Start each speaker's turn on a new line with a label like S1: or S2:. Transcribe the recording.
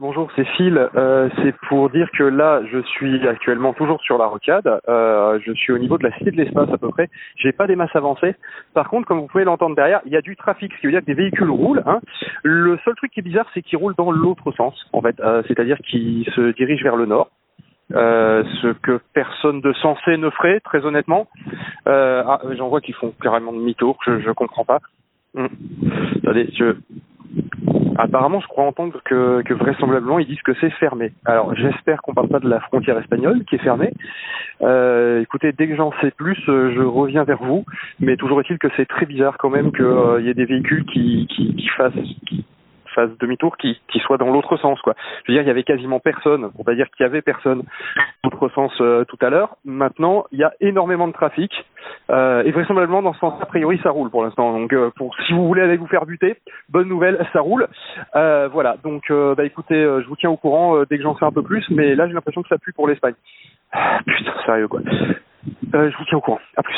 S1: Bonjour, Phil. Euh, c'est pour dire que là, je suis actuellement toujours sur la rocade. Euh, je suis au niveau de la cité de l'espace à peu près. J'ai pas des masses avancées. Par contre, comme vous pouvez l'entendre derrière, il y a du trafic, ce qui veut dire que des véhicules roulent. Hein. Le seul truc qui est bizarre, c'est qu'ils roulent dans l'autre sens, en fait. Euh, C'est-à-dire qu'ils se dirigent vers le nord. Euh, ce que personne de sensé ne ferait, très honnêtement. Euh, ah, j'en vois qui font carrément demi-tour. Je, je comprends pas. Hum. Attendez, Apparemment, je crois entendre que, que vraisemblablement ils disent que c'est fermé. Alors, j'espère qu'on parle pas de la frontière espagnole qui est fermée. Euh, écoutez, dès que j'en sais plus, euh, je reviens vers vous. Mais toujours est-il que c'est très bizarre quand même qu'il euh, y ait des véhicules qui, qui, qui fassent qui demi-tour, qui, qui soient dans l'autre sens, quoi. Je veux dire, il y avait quasiment personne. On va dire qu'il y avait personne dans l'autre sens euh, tout à l'heure. Maintenant, il y a énormément de trafic. Euh, et vraisemblablement, dans ce sens, a priori, ça roule pour l'instant. Donc, euh, pour si vous voulez aller vous faire buter, bonne nouvelle, ça roule. Voilà. Donc, bah écoutez, je vous tiens au courant dès que j'en sais un peu plus. Mais là, j'ai l'impression que ça pue pour l'Espagne. Ah, putain, sérieux quoi. Je vous tiens au courant. À plus.